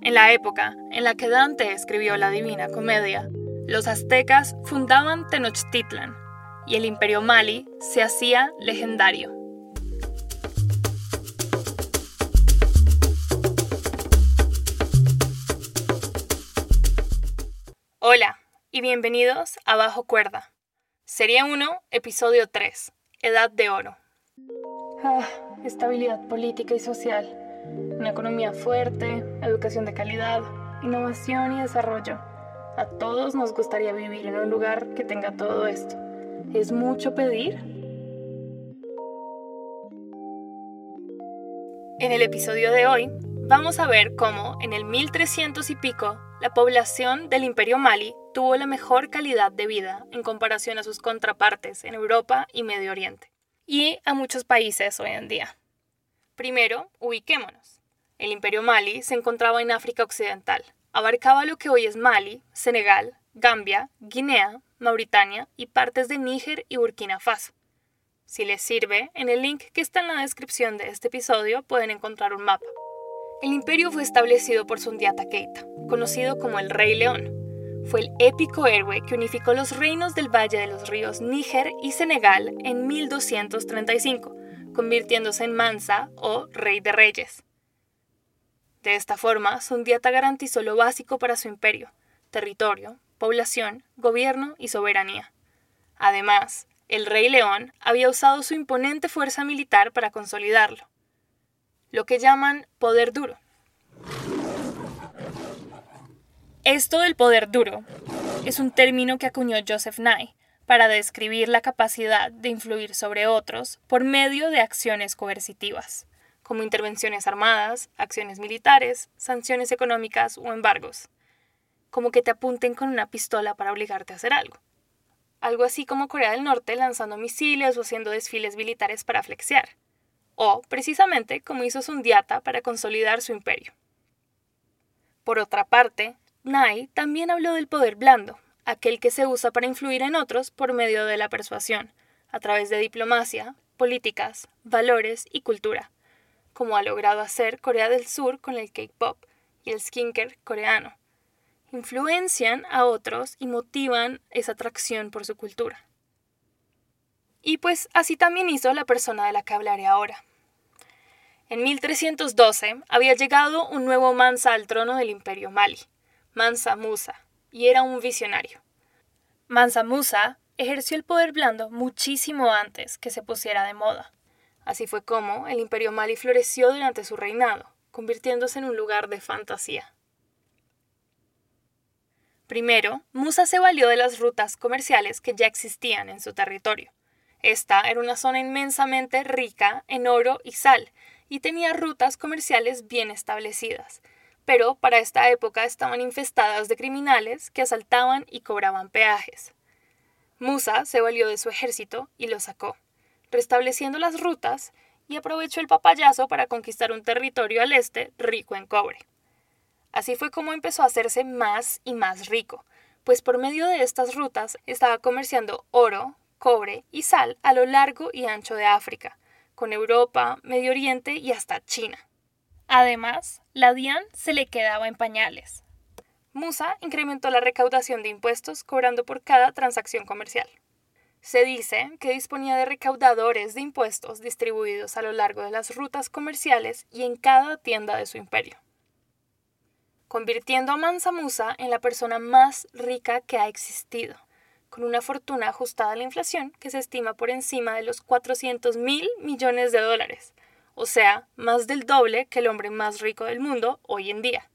En la época en la que Dante escribió la Divina Comedia, los aztecas fundaban Tenochtitlan y el imperio Mali se hacía legendario. Hola y bienvenidos a Bajo Cuerda. Serie 1, episodio 3, Edad de Oro. Ah, estabilidad política y social, una economía fuerte, educación de calidad, innovación y desarrollo. A todos nos gustaría vivir en un lugar que tenga todo esto. ¿Es mucho pedir? En el episodio de hoy vamos a ver cómo en el 1300 y pico la población del Imperio Mali tuvo la mejor calidad de vida en comparación a sus contrapartes en Europa y Medio Oriente, y a muchos países hoy en día. Primero, ubiquémonos. El Imperio Mali se encontraba en África Occidental. Abarcaba lo que hoy es Mali, Senegal, Gambia, Guinea, Mauritania y partes de Níger y Burkina Faso. Si les sirve, en el link que está en la descripción de este episodio pueden encontrar un mapa. El imperio fue establecido por Sundiata Keita, conocido como el Rey León. Fue el épico héroe que unificó los reinos del Valle de los Ríos Níger y Senegal en 1235, convirtiéndose en Mansa o Rey de Reyes. De esta forma, Sundiata garantizó lo básico para su imperio, territorio, población, gobierno y soberanía. Además, el Rey León había usado su imponente fuerza militar para consolidarlo lo que llaman poder duro. Esto del poder duro es un término que acuñó Joseph Nye para describir la capacidad de influir sobre otros por medio de acciones coercitivas, como intervenciones armadas, acciones militares, sanciones económicas o embargos, como que te apunten con una pistola para obligarte a hacer algo. Algo así como Corea del Norte lanzando misiles o haciendo desfiles militares para flexear o precisamente como hizo Sundiata para consolidar su imperio. Por otra parte, Nai también habló del poder blando, aquel que se usa para influir en otros por medio de la persuasión, a través de diplomacia, políticas, valores y cultura, como ha logrado hacer Corea del Sur con el K-pop y el skincare coreano. Influencian a otros y motivan esa atracción por su cultura. Y pues así también hizo la persona de la que hablaré ahora, en 1312 había llegado un nuevo Mansa al trono del imperio Mali, Mansa Musa, y era un visionario. Mansa Musa ejerció el poder blando muchísimo antes que se pusiera de moda. Así fue como el imperio Mali floreció durante su reinado, convirtiéndose en un lugar de fantasía. Primero, Musa se valió de las rutas comerciales que ya existían en su territorio. Esta era una zona inmensamente rica en oro y sal, y tenía rutas comerciales bien establecidas, pero para esta época estaban infestadas de criminales que asaltaban y cobraban peajes. Musa se valió de su ejército y lo sacó, restableciendo las rutas y aprovechó el papayazo para conquistar un territorio al este rico en cobre. Así fue como empezó a hacerse más y más rico, pues por medio de estas rutas estaba comerciando oro, cobre y sal a lo largo y ancho de África, con Europa, Medio Oriente y hasta China. Además, la DIAN se le quedaba en pañales. Musa incrementó la recaudación de impuestos cobrando por cada transacción comercial. Se dice que disponía de recaudadores de impuestos distribuidos a lo largo de las rutas comerciales y en cada tienda de su imperio, convirtiendo a Mansa Musa en la persona más rica que ha existido con una fortuna ajustada a la inflación que se estima por encima de los 400 mil millones de dólares, o sea, más del doble que el hombre más rico del mundo hoy en día.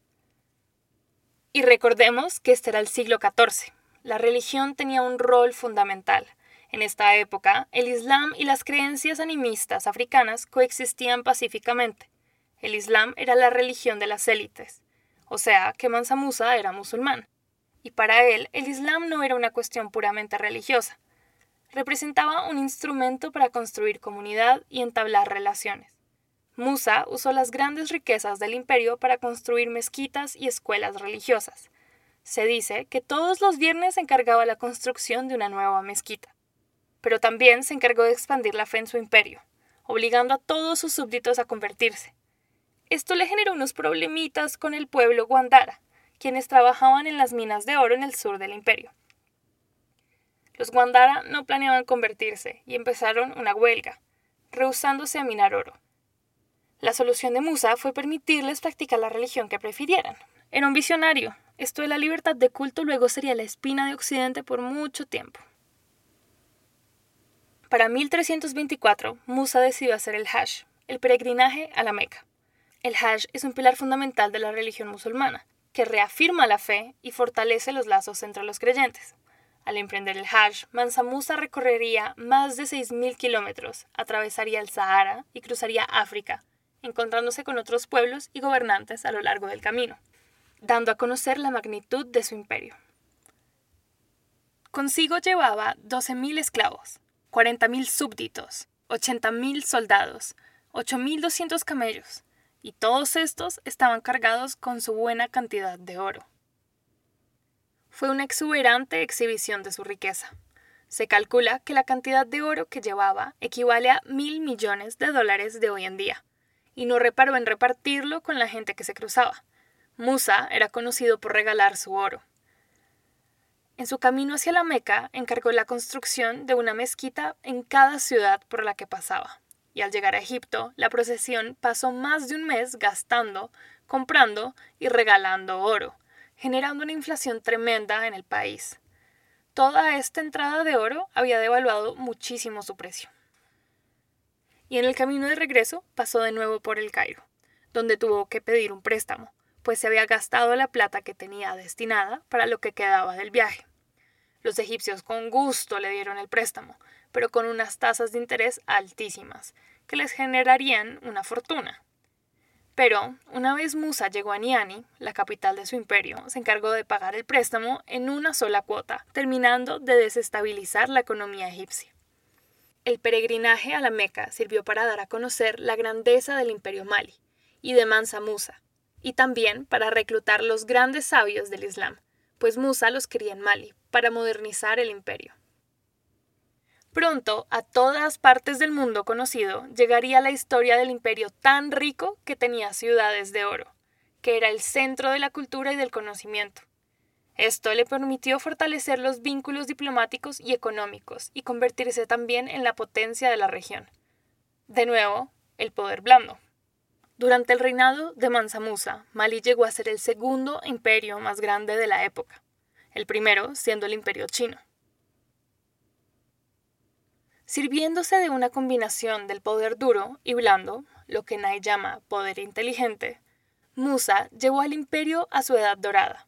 Y recordemos que este era el siglo XIV. La religión tenía un rol fundamental. En esta época, el Islam y las creencias animistas africanas coexistían pacíficamente. El Islam era la religión de las élites, o sea que Mansa Musa era musulmán y para él el Islam no era una cuestión puramente religiosa. Representaba un instrumento para construir comunidad y entablar relaciones. Musa usó las grandes riquezas del imperio para construir mezquitas y escuelas religiosas. Se dice que todos los viernes se encargaba la construcción de una nueva mezquita. Pero también se encargó de expandir la fe en su imperio, obligando a todos sus súbditos a convertirse. Esto le generó unos problemitas con el pueblo Guandara, quienes trabajaban en las minas de oro en el sur del imperio. Los Guandara no planeaban convertirse y empezaron una huelga, rehusándose a minar oro. La solución de Musa fue permitirles practicar la religión que prefirieran. Era un visionario. Esto de la libertad de culto luego sería la espina de Occidente por mucho tiempo. Para 1324, Musa decidió hacer el Hajj, el peregrinaje a la Meca. El Hajj es un pilar fundamental de la religión musulmana, que reafirma la fe y fortalece los lazos entre los creyentes. Al emprender el Hajj, Mansa Musa recorrería más de 6.000 kilómetros, atravesaría el Sahara y cruzaría África, encontrándose con otros pueblos y gobernantes a lo largo del camino, dando a conocer la magnitud de su imperio. Consigo llevaba 12.000 esclavos, 40.000 súbditos, 80.000 soldados, 8.200 camellos, y todos estos estaban cargados con su buena cantidad de oro fue una exuberante exhibición de su riqueza. Se calcula que la cantidad de oro que llevaba equivale a mil millones de dólares de hoy en día, y no reparó en repartirlo con la gente que se cruzaba. Musa era conocido por regalar su oro. En su camino hacia la Meca encargó la construcción de una mezquita en cada ciudad por la que pasaba. Y al llegar a Egipto, la procesión pasó más de un mes gastando, comprando y regalando oro, generando una inflación tremenda en el país. Toda esta entrada de oro había devaluado muchísimo su precio. Y en el camino de regreso pasó de nuevo por el Cairo, donde tuvo que pedir un préstamo, pues se había gastado la plata que tenía destinada para lo que quedaba del viaje. Los egipcios con gusto le dieron el préstamo, pero con unas tasas de interés altísimas, que les generarían una fortuna. Pero, una vez Musa llegó a Niani, la capital de su imperio, se encargó de pagar el préstamo en una sola cuota, terminando de desestabilizar la economía egipcia. El peregrinaje a la Meca sirvió para dar a conocer la grandeza del imperio Mali y de Mansa Musa, y también para reclutar los grandes sabios del Islam, pues Musa los quería en Mali, para modernizar el imperio. Pronto, a todas partes del mundo conocido, llegaría la historia del imperio tan rico que tenía ciudades de oro, que era el centro de la cultura y del conocimiento. Esto le permitió fortalecer los vínculos diplomáticos y económicos y convertirse también en la potencia de la región. De nuevo, el poder blando. Durante el reinado de Mansa Musa, Mali llegó a ser el segundo imperio más grande de la época, el primero siendo el imperio chino. Sirviéndose de una combinación del poder duro y blando, lo que Nai llama poder inteligente, Musa llevó al imperio a su edad dorada.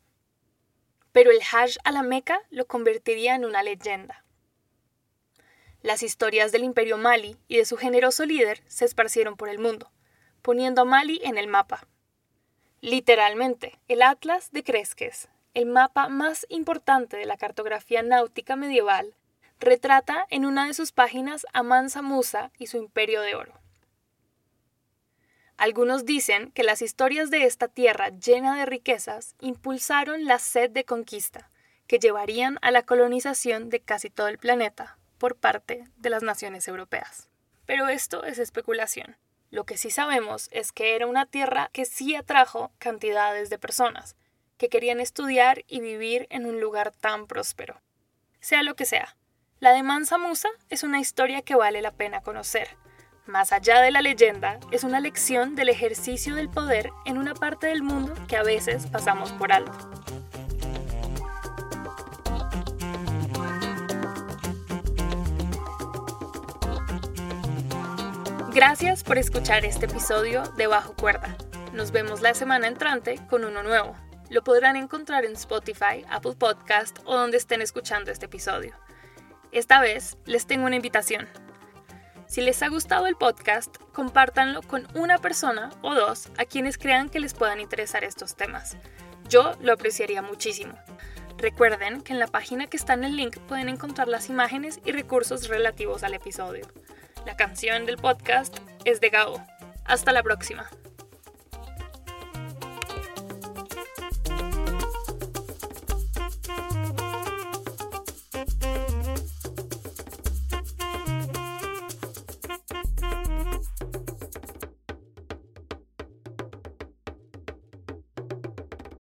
Pero el Hajj a la Meca lo convertiría en una leyenda. Las historias del imperio Mali y de su generoso líder se esparcieron por el mundo, poniendo a Mali en el mapa. Literalmente, el Atlas de Cresques, el mapa más importante de la cartografía náutica medieval, retrata en una de sus páginas a Mansa Musa y su imperio de oro. Algunos dicen que las historias de esta tierra llena de riquezas impulsaron la sed de conquista que llevarían a la colonización de casi todo el planeta por parte de las naciones europeas. Pero esto es especulación. Lo que sí sabemos es que era una tierra que sí atrajo cantidades de personas que querían estudiar y vivir en un lugar tan próspero. Sea lo que sea, la de Mansa Musa es una historia que vale la pena conocer. Más allá de la leyenda, es una lección del ejercicio del poder en una parte del mundo que a veces pasamos por alto. Gracias por escuchar este episodio de Bajo Cuerda. Nos vemos la semana entrante con uno nuevo. Lo podrán encontrar en Spotify, Apple Podcast o donde estén escuchando este episodio. Esta vez les tengo una invitación. Si les ha gustado el podcast, compártanlo con una persona o dos a quienes crean que les puedan interesar estos temas. Yo lo apreciaría muchísimo. Recuerden que en la página que está en el link pueden encontrar las imágenes y recursos relativos al episodio. La canción del podcast es de Gao. Hasta la próxima.